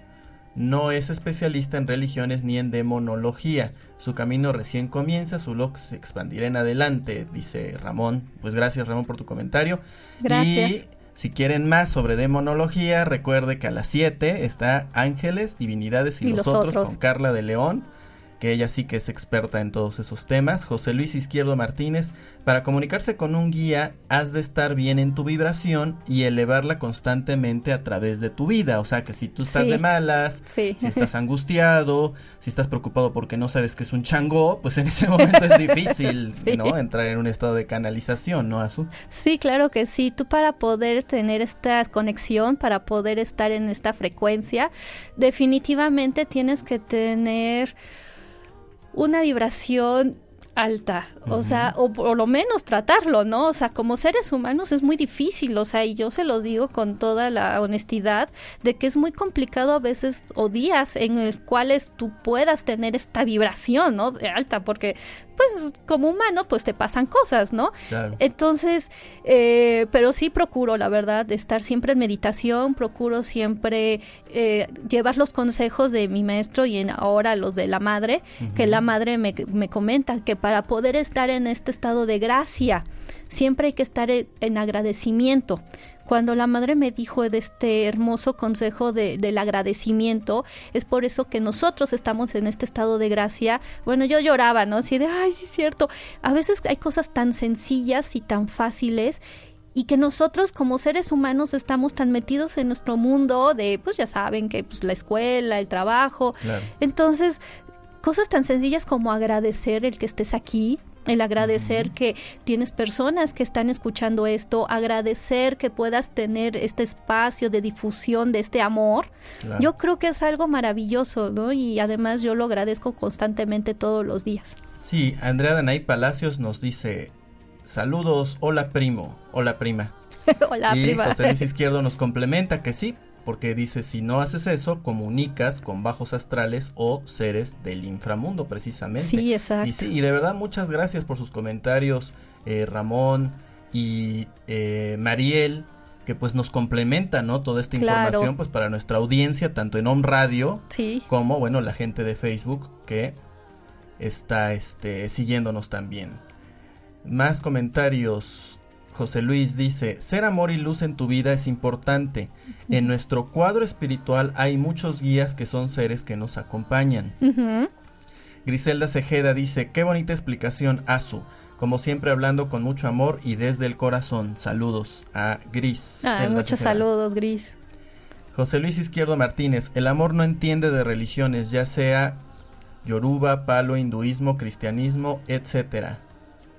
No es especialista en religiones ni en demonología. Su camino recién comienza, su log se expandirá en adelante, dice Ramón. Pues gracias Ramón por tu comentario. Gracias. Si quieren más sobre demonología, recuerde que a las 7 está Ángeles, Divinidades y, Y los, los otros, otros. con Carla de León, que ella sí que es experta en todos esos temas. José Luis Izquierdo Martínez, para comunicarse con un guía, has de estar bien en tu vibración y elevarla constantemente a través de tu vida. O sea que si tú estás Sí. de malas, Sí. si estás angustiado, si estás preocupado porque no sabes que es un chango, pues en ese momento es difícil, Sí. ¿no? Entrar en un estado de canalización, ¿no, Azu? Sí, claro que sí. Tú para poder tener esta conexión, para poder estar en esta frecuencia, definitivamente tienes que tener una vibración alta, o sea, o por lo menos tratarlo, ¿no? O sea, como seres humanos es muy difícil, o sea, y yo se los digo con toda la honestidad de que es muy complicado a veces o días en los cuales tú puedas tener esta vibración, ¿no? De alta, porque pues como humano pues te pasan cosas, ¿no? Claro. Entonces, eh, pero sí procuro, la verdad, de estar siempre en meditación, procuro siempre eh, llevar los consejos de mi maestro y en, ahora los de la madre, que la madre me, me comenta que para poder estar en este estado de gracia, siempre hay que estar en agradecimiento. Cuando la madre me dijo de este hermoso consejo de, del agradecimiento, es por eso que nosotros estamos en este estado de gracia. Bueno, yo lloraba, ¿no? Así de, ay, sí es cierto. A veces hay cosas tan sencillas y tan fáciles y que nosotros como seres humanos estamos tan metidos en nuestro mundo de, pues ya saben que pues la escuela, el trabajo. Claro. Entonces, cosas tan sencillas como agradecer el que estés aquí, el agradecer que tienes personas que están escuchando esto, agradecer que puedas tener este espacio de difusión de este amor. Yo creo que es algo maravilloso, ¿no? Y además yo lo agradezco constantemente todos los días. Sí, Andrea Danay Palacios nos dice, saludos, hola primo, hola prima. hola y prima. José Luis Izquierdo nos complementa que sí, porque dice, si no haces eso, comunicas con bajos astrales o seres del inframundo, precisamente. Sí, exacto. Y sí, y de verdad muchas gracias por sus comentarios, eh, Ramón y eh, Mariel, que pues nos complementan, ¿no? Toda esta información, pues para nuestra audiencia, tanto en On Radio, sí. como, bueno, la gente de Facebook que está este, siguiéndonos también. Más comentarios. José Luis dice, ser amor y luz en tu vida es importante. En nuestro cuadro espiritual hay muchos guías que son seres que nos acompañan. Griselda Cejeda dice, qué bonita explicación, Azu. Como siempre hablando con mucho amor y desde el corazón. Saludos a Gris. Ah, muchos saludos, Gris. José Luis Izquierdo Martínez, el amor no entiende de religiones, ya sea yoruba, palo, hinduismo, cristianismo, etcétera.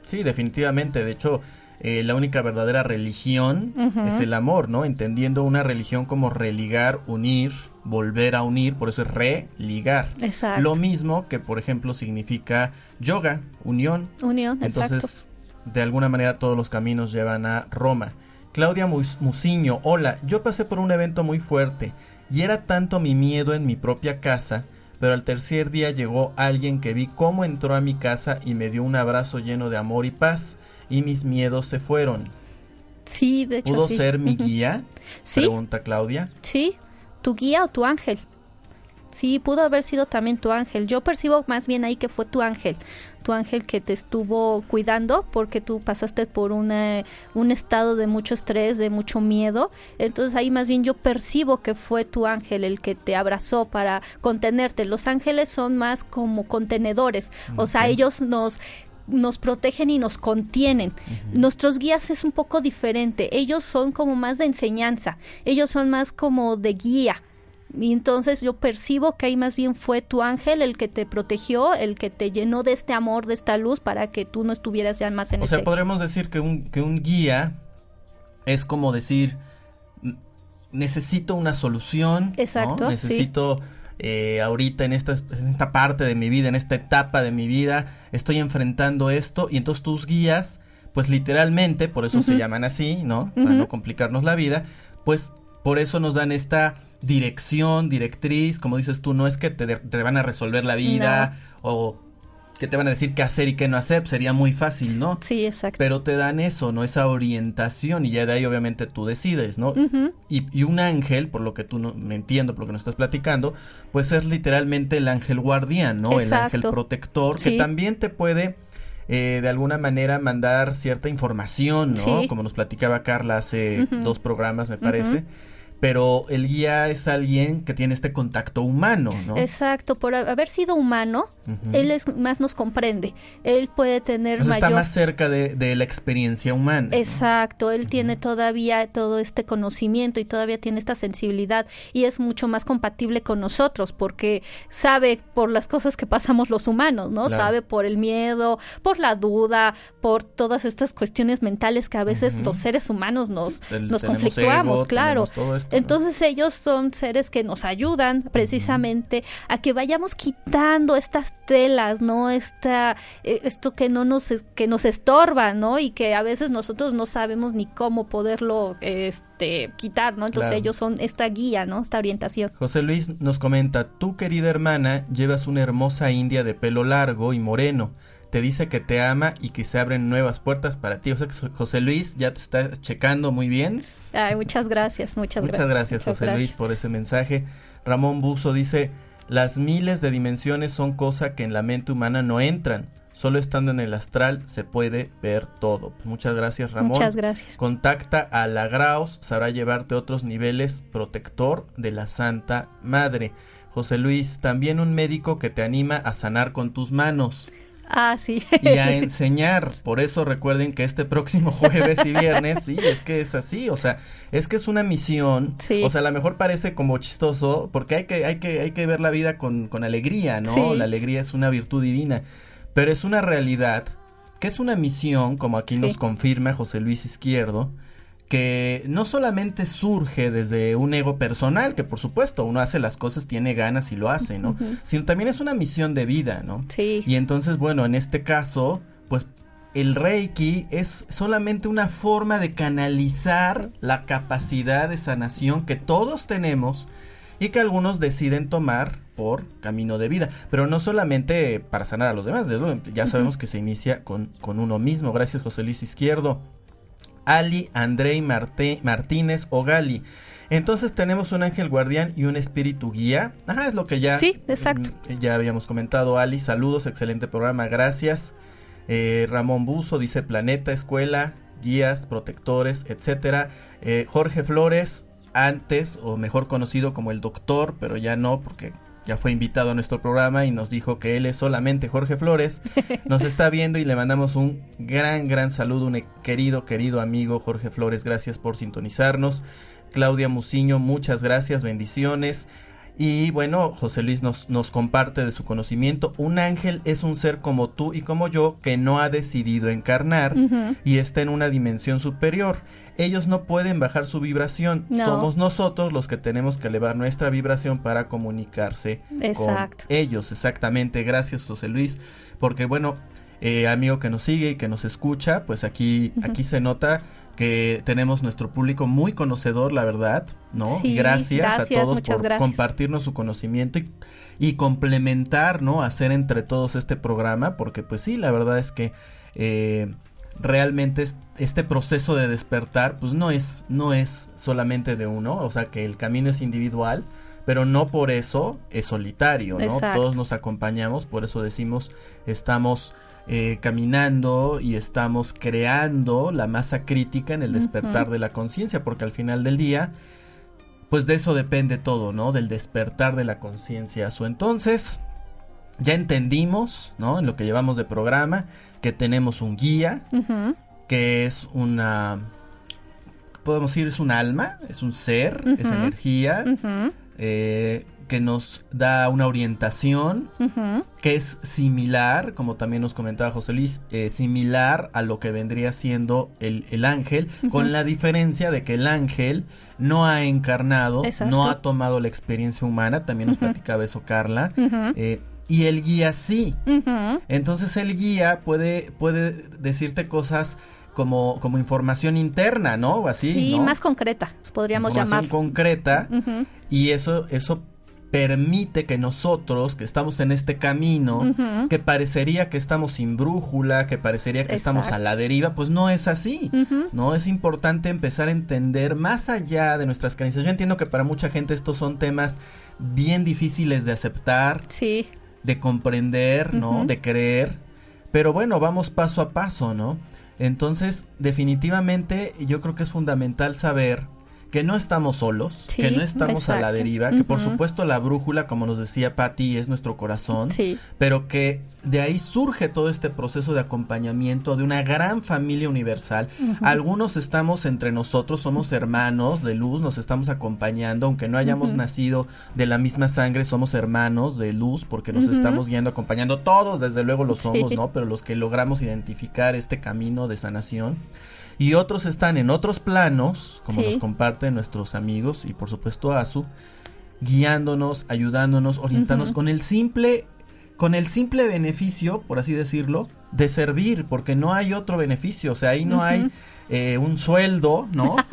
Sí, definitivamente. De hecho, eh, la única verdadera religión es el amor, ¿no? Entendiendo una religión como religar, unir, volver a unir, por eso es religar. Exacto. Lo mismo que, por ejemplo, significa yoga, unión. Unión, Entonces, de alguna manera todos los caminos llevan a Roma. Claudia Musiño, hola, yo pasé por un evento muy fuerte y era tanto mi miedo en mi propia casa pero al tercer día llegó alguien que vi cómo entró a mi casa y me dio un abrazo lleno de amor y paz y mis miedos se fueron. Sí, de hecho. ¿Pudo sí. ser mi guía? sí. Pregunta Claudia. Sí, tu guía o tu ángel. Sí, pudo haber sido también tu ángel. Yo percibo más bien ahí que fue tu ángel. Tu ángel que te estuvo cuidando porque tú pasaste por una, un estado de mucho estrés, de mucho miedo. Entonces ahí más bien yo percibo que fue tu ángel el que te abrazó para contenerte. Los ángeles son más como contenedores. O sea, ellos nos nos protegen y nos contienen. Nuestros guías es un poco diferente. Ellos son como más de enseñanza. Ellos son más como de guía. Y entonces yo percibo que ahí más bien fue tu ángel el que te protegió, el que te llenó de este amor, de esta luz, para que tú no estuvieras ya más en O este... sea, podremos decir que un, que un guía es como decir, "N- necesito una solución. ¿no? Exacto, sí. Eh, ahorita en esta, en esta parte de mi vida, en esta etapa de mi vida, estoy enfrentando esto y entonces tus guías, pues literalmente, por eso se llaman así, ¿no? Para no complicarnos la vida, pues por eso nos dan esta dirección, directriz, como dices tú, no es que te van a resolver la vida o que te van a decir qué hacer y qué no hacer, sería muy fácil, ¿no? Sí, exacto. Pero te dan eso, ¿no? Esa orientación y ya de ahí obviamente tú decides, ¿no? Y, y un ángel, por lo que tú no, me entiendo, por lo que nos estás platicando, pues es literalmente el ángel guardián, ¿no? El ángel protector, que también te puede eh, de alguna manera mandar cierta información, ¿no? Sí. Como nos platicaba Carla hace dos programas, me parece. Pero el guía es alguien que tiene este contacto humano, ¿no? Exacto, por ha- haber sido humano, él es más nos comprende. Él puede tener Entonces mayor está más cerca de, de la experiencia humana. ¿no? Exacto, él tiene todavía todo este conocimiento y todavía tiene esta sensibilidad y es mucho más compatible con nosotros porque sabe por las cosas que pasamos los humanos, ¿no? Claro. Sabe por el miedo, por la duda, por todas estas cuestiones mentales que a veces los seres humanos nos, El- nos conflictuamos, ego, claro. todo esto. Entonces ellos son seres que nos ayudan precisamente a que vayamos quitando estas telas, ¿no? Esta, eh, esto que no nos, que nos estorba, ¿no? Y que a veces nosotros no sabemos ni cómo poderlo, este, quitar, ¿no? Entonces Claro. ellos son esta guía, ¿no? Esta orientación. José Luis nos comenta, tu querida hermana llevas una hermosa india de pelo largo y moreno. Te dice que te ama y que se abren nuevas puertas para ti. O sea que José Luis ya te está checando muy bien. Ay, muchas gracias, muchas, Muchas gracias, muchas José Luis, gracias. por ese mensaje. Ramón Buzo dice, las miles de dimensiones son cosa que en la mente humana no entran. Solo estando en el astral se puede ver todo. Pues muchas gracias, Ramón. Muchas gracias. Contacta a la Graus, sabrá llevarte a otros niveles protector de la Santa Madre. José Luis, también un médico que te anima a sanar con tus manos. Ah, sí. y a enseñar. Por eso recuerden que este próximo jueves y viernes, sí, es que es así, o sea, es que es una misión. Sí. O sea, a lo mejor parece como chistoso, porque hay que, hay que, hay que ver la vida con, con alegría, ¿no? Sí. La alegría es una virtud divina, pero es una realidad que es una misión, como aquí Sí. nos confirma José Luis Izquierdo, que no solamente surge desde un ego personal, que por supuesto uno hace las cosas, tiene ganas y lo hace, ¿no? Sino también es una misión de vida, ¿no? Sí. Y entonces, bueno, en este caso, pues el Reiki es solamente una forma de canalizar la capacidad de sanación que todos tenemos y que algunos deciden tomar por camino de vida. Pero no solamente para sanar a los demás, ya sabemos que se inicia con, con uno mismo. Gracias, José Luis Izquierdo. Ali Andrei Marte- Martínez Ogali. Entonces tenemos un ángel guardián y un espíritu guía. Ajá, es lo que ya. Sí, exacto. mm, Ya habíamos comentado, Ali. Saludos, excelente programa, gracias. Eh, Ramón Buzo dice planeta, escuela, guías, protectores, etcétera. Eh, Jorge Flores, antes o mejor conocido como el doctor, pero ya no porque ya fue invitado a nuestro programa y nos dijo que él es solamente Jorge Flores. Nos está viendo y le mandamos un gran, gran saludo, un querido, querido amigo Jorge Flores, gracias por sintonizarnos. Claudia Muciño, muchas gracias, bendiciones. Y bueno, José Luis nos, nos comparte de su conocimiento. Un ángel es un ser como tú y como yo que no ha decidido encarnar y está en una dimensión superior. Ellos no pueden bajar su vibración. No. Somos nosotros los que tenemos que elevar nuestra vibración para comunicarse Exacto. con ellos. Exactamente. Gracias, José Luis. Porque bueno, eh, amigo que nos sigue y que nos escucha, pues aquí, aquí se nota que tenemos nuestro público muy conocedor, la verdad, ¿no? Sí, gracias, gracias, a todos por gracias. compartirnos su conocimiento y, y complementar, ¿no? Hacer entre todos este programa, porque pues sí, la verdad es que eh, realmente es- este proceso de despertar, pues no es, no es solamente de uno, o sea que el camino es individual, pero no por eso es solitario, ¿no? Exacto. Todos nos acompañamos, por eso decimos, estamos eh, caminando y estamos creando la masa crítica en el despertar de la conciencia, porque al final del día, pues de eso depende todo, ¿no? Del despertar de la conciencia. O entonces, ya entendimos, ¿no? En lo que llevamos de programa, que tenemos un guía, que es una, podemos decir, es un alma, es un ser, es energía, eh, que nos da una orientación, que es similar, como también nos comentaba José Luis, eh, similar a lo que vendría siendo el, el ángel, con la diferencia de que el ángel no ha encarnado, Exacto. no ha tomado la experiencia humana, también nos platicaba eso Carla, eh, y el guía sí. Entonces el guía puede, puede decirte cosas como, como información interna, ¿no? O Así, sí, ¿no? más concreta, podríamos información llamar. concreta y eso, eso permite que nosotros, que estamos en este camino, que parecería que estamos sin brújula, que parecería que estamos a la deriva, pues no es así. No es importante empezar a entender más allá de nuestras creencias. Yo entiendo que para mucha gente estos son temas bien difíciles de aceptar, Sí, de comprender, ¿no? De creer. Pero bueno, vamos paso a paso, ¿no? Entonces, definitivamente yo creo que es fundamental saber que no estamos solos, Sí, que no estamos a la deriva, que por supuesto la brújula, como nos decía Patti, es nuestro corazón, sí. pero que de ahí surge todo este proceso de acompañamiento de una gran familia universal. Algunos estamos entre nosotros, somos hermanos de luz, nos estamos acompañando, aunque no hayamos nacido de la misma sangre, somos hermanos de luz porque nos estamos guiando, acompañando. Todos, desde luego, lo somos, Sí. ¿no? Pero los que logramos identificar este camino de sanación. Y otros están en otros planos, como Sí. nos comparten nuestros amigos y por supuesto Azu, guiándonos, ayudándonos, orientándonos con el simple con el simple beneficio, por así decirlo, de servir, porque no hay otro beneficio, o sea, ahí no hay eh, un sueldo, ¿no?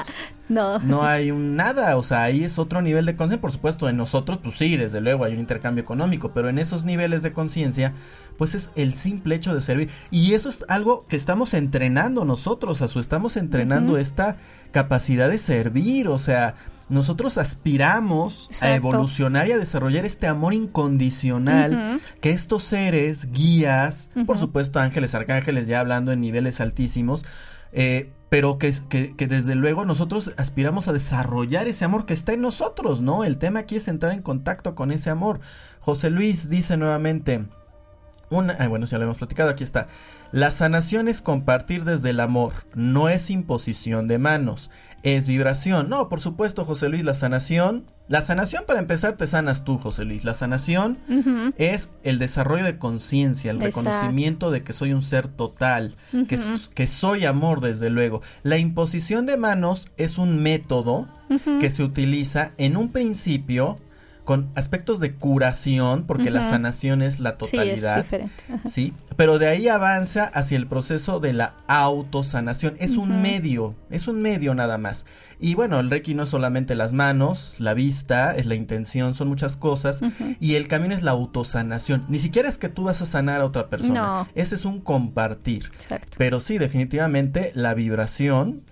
No. No hay un nada, o sea, ahí es otro nivel de conciencia, por supuesto, en nosotros, pues sí, desde luego hay un intercambio económico, pero en esos niveles de conciencia, pues es el simple hecho de servir. Y eso es algo que estamos entrenando nosotros, a su estamos entrenando esta capacidad de servir, o sea, nosotros aspiramos a evolucionar y a desarrollar este amor incondicional que estos seres, guías, por supuesto ángeles, arcángeles, ya hablando en niveles altísimos, eh, pero que, que, que desde luego nosotros aspiramos a desarrollar ese amor que está en nosotros, ¿no? El tema aquí es entrar en contacto con ese amor. José Luis dice nuevamente, Una, ah, bueno, ya lo hemos platicado, aquí está. La sanación es compartir desde el amor, no es imposición de manos, es vibración. No, por supuesto, José Luis, la sanación la sanación, para empezar, te sanas tú, José Luis. La sanación es el desarrollo de conciencia, el reconocimiento de que soy un ser total, que, que, soy amor, desde luego. La imposición de manos es un método que se utiliza en un principio con aspectos de curación, porque la sanación es la totalidad. Sí, es diferente. Sí, pero de ahí avanza hacia el proceso de la autosanación. Es un medio, es un medio nada más. Y bueno, el Reiki no es solamente las manos, la vista, es la intención, son muchas cosas. Y el camino es la autosanación. Ni siquiera es que tú vas a sanar a otra persona. No. Ese es un compartir. Exacto. Pero sí, definitivamente la vibración,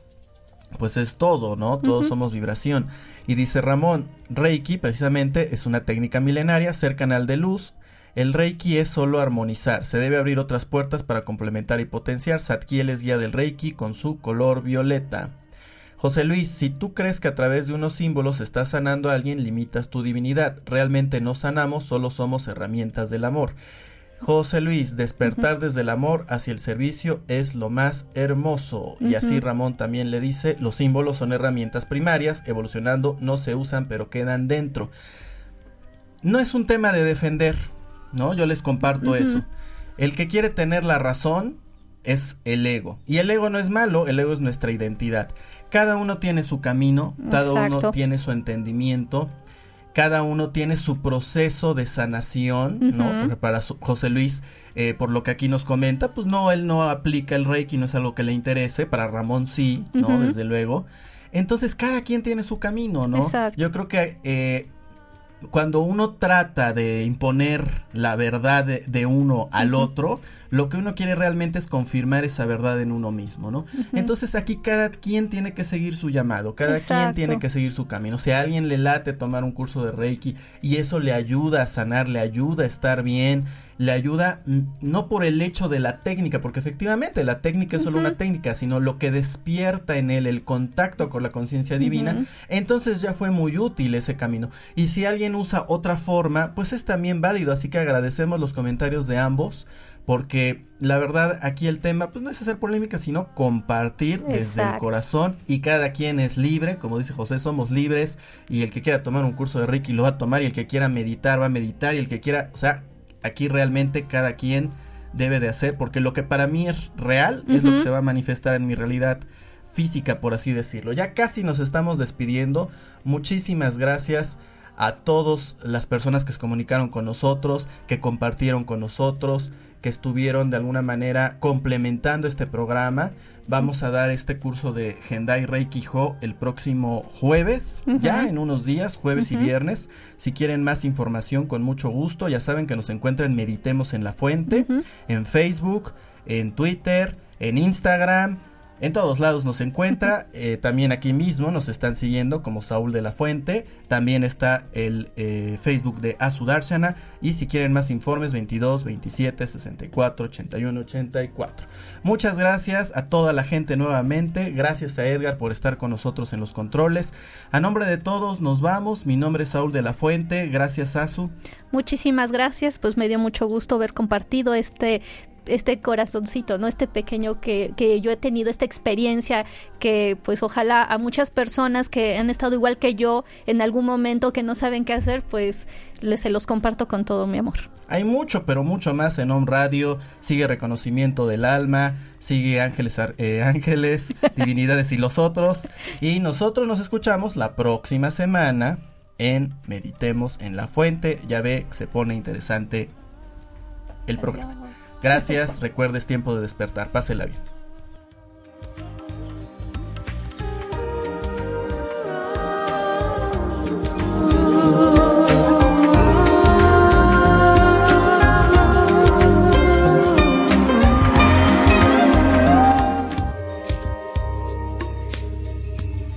pues es todo, ¿no? Todos somos vibración. Y dice Ramón, Reiki precisamente es una técnica milenaria, ser canal de luz. El Reiki es solo armonizar, se debe abrir otras puertas para complementar y potenciar. Satkiel es guía del Reiki con su color violeta. José Luis, si tú crees que a través de unos símbolos estás sanando a alguien, limitas tu divinidad. Realmente no sanamos, solo somos herramientas del amor. José Luis, despertar desde el amor hacia el servicio es lo más hermoso. Y así Ramón también le dice, los símbolos son herramientas primarias, evolucionando no se usan pero quedan dentro. No es un tema de defender, ¿no? Yo les comparto eso. El que quiere tener la razón es el ego. Y el ego no es malo, el ego es nuestra identidad. Cada uno tiene su camino, cada uno tiene su entendimiento cada uno tiene su proceso de sanación, ¿no? Porque para José Luis, eh, por lo que aquí nos comenta, pues no, él no aplica el reiki, no es algo que le interese, para Ramón sí, ¿no? Desde luego. Entonces cada quien tiene su camino, ¿no? Exacto. Yo creo que eh, cuando uno trata de imponer la verdad de, uno al otro, lo que uno quiere realmente es confirmar esa verdad en uno mismo, ¿no? Entonces aquí cada quien tiene que seguir su llamado, cada quien tiene que seguir su camino. Si a alguien le late tomar un curso de Reiki y eso le ayuda a sanar, le ayuda a estar bien, le ayuda no por el hecho de la técnica, porque efectivamente la técnica es solo una técnica, sino lo que despierta en él el contacto con la conciencia divina, entonces ya fue muy útil ese camino. Y si alguien usa otra forma, pues es también válido, así que agradecemos los comentarios de ambos porque la verdad aquí el tema pues no es hacer polémica sino compartir desde el corazón y cada quien es libre como dice José somos libres y el que quiera tomar un curso de Ricky lo va a tomar y el que quiera meditar va a meditar y el que quiera o sea aquí realmente cada quien debe de hacer, porque lo que para mí es real es lo que se va a manifestar en mi realidad física, por así decirlo. Ya casi nos estamos despidiendo. Muchísimas gracias a todas las personas que se comunicaron con nosotros, que compartieron con nosotros, que estuvieron de alguna manera complementando este programa. Vamos a dar este curso de Hendai Reiki Ho el próximo jueves, ya en unos días, jueves y viernes. Si quieren más información, con mucho gusto, ya saben que nos encuentran Meditemos en la Fuente, en Facebook, en Twitter, en Instagram en todos lados nos encuentra, eh, también aquí mismo nos están siguiendo como Saúl de la Fuente, también está el eh, Facebook de Azudarshana y si quieren más informes 22 27 64 81 84. Muchas gracias a toda la gente nuevamente, gracias a Edgar por estar con nosotros en los controles. A nombre de todos nos vamos, mi nombre es Saúl de la Fuente, gracias Azu. Muchísimas gracias, pues me dio mucho gusto haber compartido este este corazoncito, ¿no? Este pequeño que, que yo he tenido, esta experiencia que pues ojalá a muchas personas que han estado igual que yo en algún momento que no saben qué hacer, pues les se los comparto con todo mi amor. Hay mucho, pero mucho más en On Radio. Sigue Reconocimiento del Alma, sigue Ángeles, eh, Ángeles, Divinidades y los otros. Y nosotros nos escuchamos la próxima semana en Meditemos en la Fuente. Ya ve, se pone interesante el programa. Gracias, recuerdes tiempo de despertar. Pásela bien.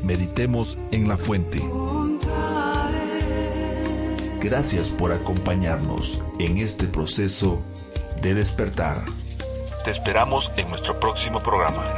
Meditemos en la fuente. Gracias por acompañarnos en este proceso de despertar. Te esperamos en nuestro próximo programa.